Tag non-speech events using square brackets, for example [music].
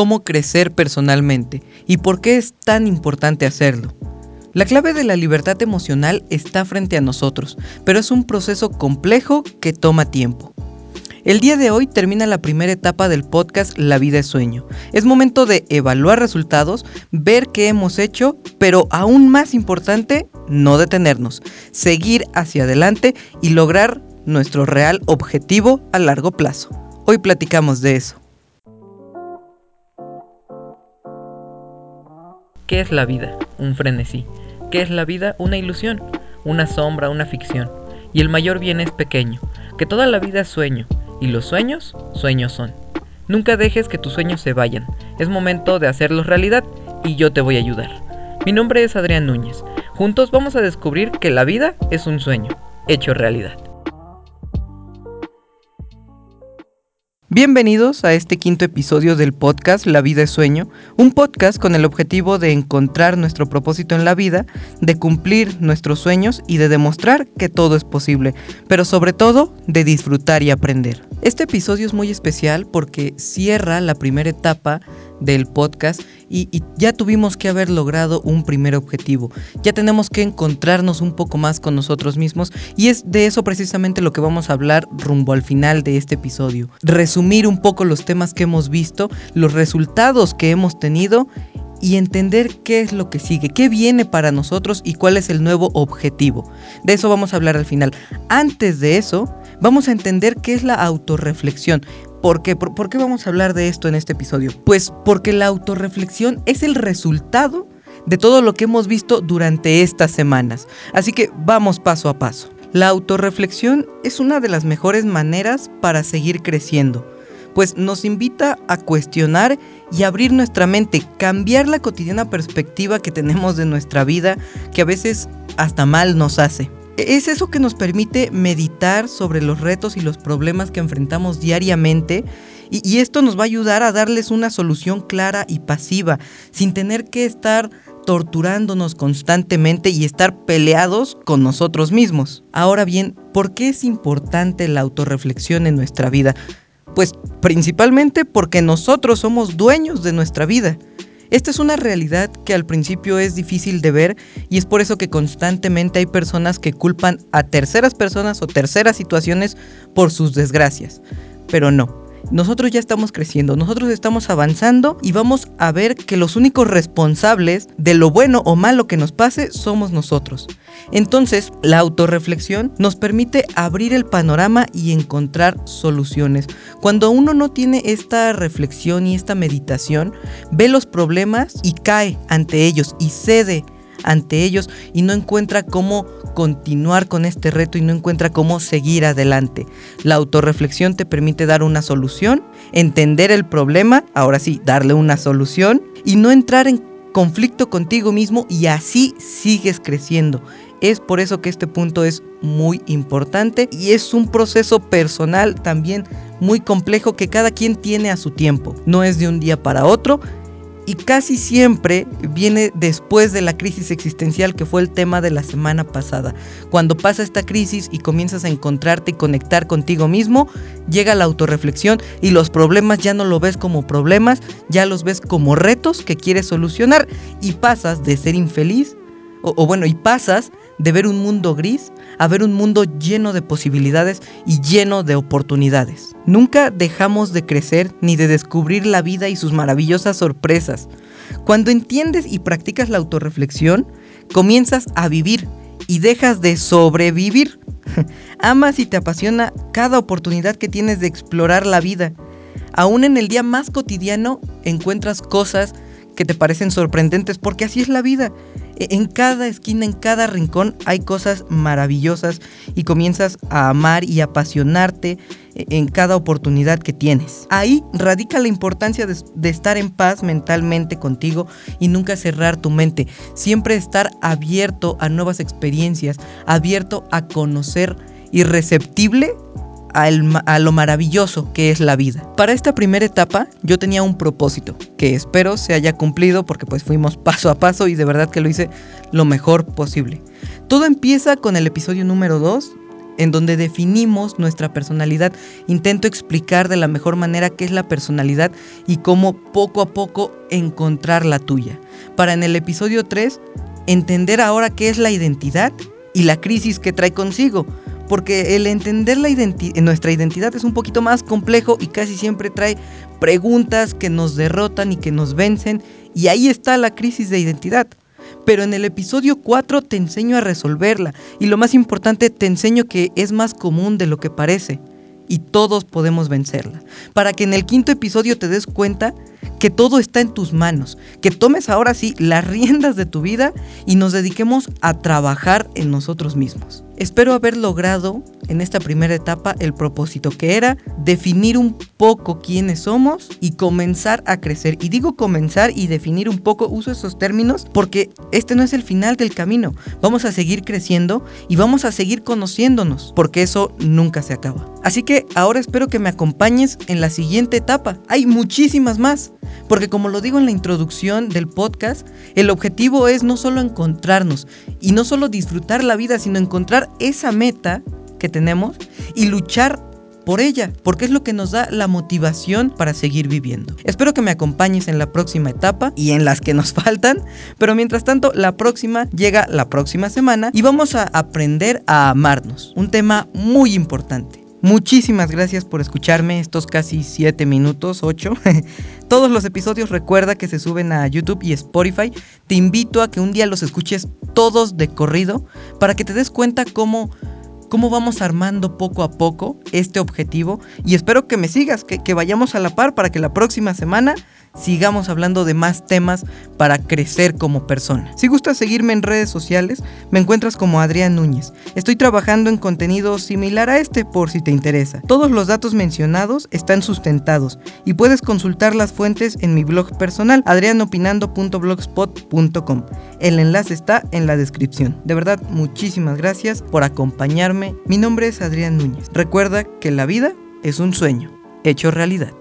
cómo crecer personalmente y por qué es tan importante hacerlo. La clave de la libertad emocional está frente a nosotros, pero es un proceso complejo que toma tiempo. El día de hoy termina la primera etapa del podcast La vida es sueño. Es momento de evaluar resultados, ver qué hemos hecho, pero aún más importante, no detenernos, seguir hacia adelante y lograr nuestro real objetivo a largo plazo. Hoy platicamos de eso. ¿Qué es la vida? Un frenesí. ¿Qué es la vida? Una ilusión, una sombra, una ficción. Y el mayor bien es pequeño, que toda la vida es sueño, y los sueños, sueños son. Nunca dejes que tus sueños se vayan. Es momento de hacerlos realidad y yo te voy a ayudar. Mi nombre es Adrián Núñez. Juntos vamos a descubrir que la vida es un sueño, hecho realidad. Bienvenidos a este quinto episodio del podcast La vida es sueño, un podcast con el objetivo de encontrar nuestro propósito en la vida, de cumplir nuestros sueños y de demostrar que todo es posible, pero sobre todo de disfrutar y aprender. Este episodio es muy especial porque cierra la primera etapa del podcast y, ya tuvimos que haber logrado un primer objetivo. Ya tenemos que encontrarnos un poco más con nosotros mismos y es de eso precisamente lo que vamos a hablar rumbo al final de este episodio. Resumir un poco los temas que hemos visto, los resultados que hemos tenido y entender qué es lo que sigue, qué viene para nosotros y cuál es el nuevo objetivo. De eso vamos a hablar al final. Antes de eso, vamos a entender qué es la autorreflexión. ¿Por qué? ¿Por, qué vamos a hablar de esto en este episodio? Pues porque la autorreflexión es el resultado de todo lo que hemos visto durante estas semanas. Así que vamos paso a paso. La autorreflexión es una de las mejores maneras para seguir creciendo, pues nos invita a cuestionar y abrir nuestra mente, cambiar la cotidiana perspectiva que tenemos de nuestra vida, que a veces hasta mal nos hace. Es eso que nos permite meditar sobre los retos y los problemas que enfrentamos diariamente y, esto nos va a ayudar a darles una solución clara y pasiva, sin tener que estar torturándonos constantemente y estar peleados con nosotros mismos. Ahora bien, ¿por qué es importante la autorreflexión en nuestra vida? Pues principalmente porque nosotros somos dueños de nuestra vida. Esta es una realidad que al principio es difícil de ver y es por eso que constantemente hay personas que culpan a terceras personas o terceras situaciones por sus desgracias. Pero no, nosotros ya estamos creciendo, nosotros estamos avanzando y vamos a ver que los únicos responsables de lo bueno o malo que nos pase somos nosotros. Entonces, la autorreflexión nos permite abrir el panorama y encontrar soluciones. Cuando uno no tiene esta reflexión y esta meditación, ve los problemas y cae ante ellos y cede ante ellos y no encuentra cómo continuar con este reto y no encuentra cómo seguir adelante. La autorreflexión te permite dar una solución, entender el problema, ahora sí, darle una solución y no entrar en conflicto contigo mismo y así sigues creciendo. Es por eso que este punto es muy importante y es un proceso personal también muy complejo que cada quien tiene a su tiempo. No es de un día para otro, y casi siempre viene después de la crisis existencial que fue el tema de la semana pasada. Cuando pasa esta crisis y comienzas a encontrarte y conectar contigo mismo, llega la autorreflexión y los problemas ya no lo ves como problemas, ya los ves como retos que quieres solucionar y pasas de ser infeliz, o, o bueno, y pasas de ver un mundo gris a ver un mundo lleno de posibilidades y lleno de oportunidades. Nunca dejamos de crecer ni de descubrir la vida y sus maravillosas sorpresas. Cuando entiendes y practicas la autorreflexión, comienzas a vivir y dejas de sobrevivir. [laughs] Amas y te apasiona cada oportunidad que tienes de explorar la vida. Aún en el día más cotidiano encuentras cosas que te parecen sorprendentes porque así es la vida. En cada esquina, en cada rincón hay cosas maravillosas y comienzas a amar y apasionarte e, en cada oportunidad que tienes. Ahí radica la importancia de, de, estar en paz mentalmente contigo y nunca cerrar tu mente. Siempre estar abierto a nuevas experiencias, abierto a conocer y receptible a lo maravilloso que es la vida. Para esta primera etapa yo tenía un propósito que espero se haya cumplido porque pues fuimos [laughs] paso a paso y de verdad que lo hice lo mejor posible. Todo empieza con el episodio número 2 en donde definimos nuestra personalidad. Intento explicar de la mejor manera qué es la personalidad y cómo poco a poco encontrar la tuya. Para en el episodio 3 entender ahora qué es la identidad y la crisis que trae consigo. Porque el entender nuestra identidad es un poquito más complejo y casi siempre trae preguntas que nos derrotan y que nos vencen. Y ahí está la crisis de identidad pero en el episodio 4 te enseño a resolverla y lo más importante te enseño que es más común de lo que parece y todos podemos vencerla. Para que en el quinto episodio te des cuenta que todo está en tus manos, que tomes ahora sí las riendas de tu vida y nos dediquemos a trabajar en nosotros mismos. Espero haber logrado en esta primera etapa el propósito que era definir un poco quiénes somos y comenzar a crecer. Y digo comenzar y definir un poco, uso esos términos porque este no es el final del camino. Vamos a seguir creciendo y vamos a seguir conociéndonos porque eso nunca se acaba. Así que ahora espero que me acompañes en la siguiente etapa. Hay muchísimas más. Porque como lo digo en la introducción del podcast, el objetivo es no solo encontrarnos y no solo disfrutar la vida, sino encontrar esa meta que tenemos y luchar por ella, porque es lo que nos da la motivación para seguir viviendo. Espero que me acompañes en la próxima etapa y en las que nos [laughs] faltan, pero mientras tanto la próxima llega la próxima semana y vamos a aprender a amarnos, un tema muy importante. Muchísimas gracias por escucharme estos casi 7 minutos, 8. [laughs] Todos los episodios recuerda que se suben a YouTube y Spotify. Te invito a que un día los escuches todos de corrido para que te des cuenta cómo cómo vamos armando poco a poco este objetivo y espero que me sigas, que, que, vayamos a la par para que la próxima semana sigamos hablando de más temas para crecer como persona. Si gustas seguirme en redes sociales, me encuentras como Adrián Núñez. Estoy trabajando en contenido similar a este por si te interesa. Todos los datos mencionados están sustentados y puedes consultar las fuentes en mi blog personal adrianopinando.blogspot.com. El enlace está en la descripción. De verdad, muchísimas gracias por acompañarme. Mi nombre es Adrián Núñez. Recuerda que la vida es un sueño hecho realidad.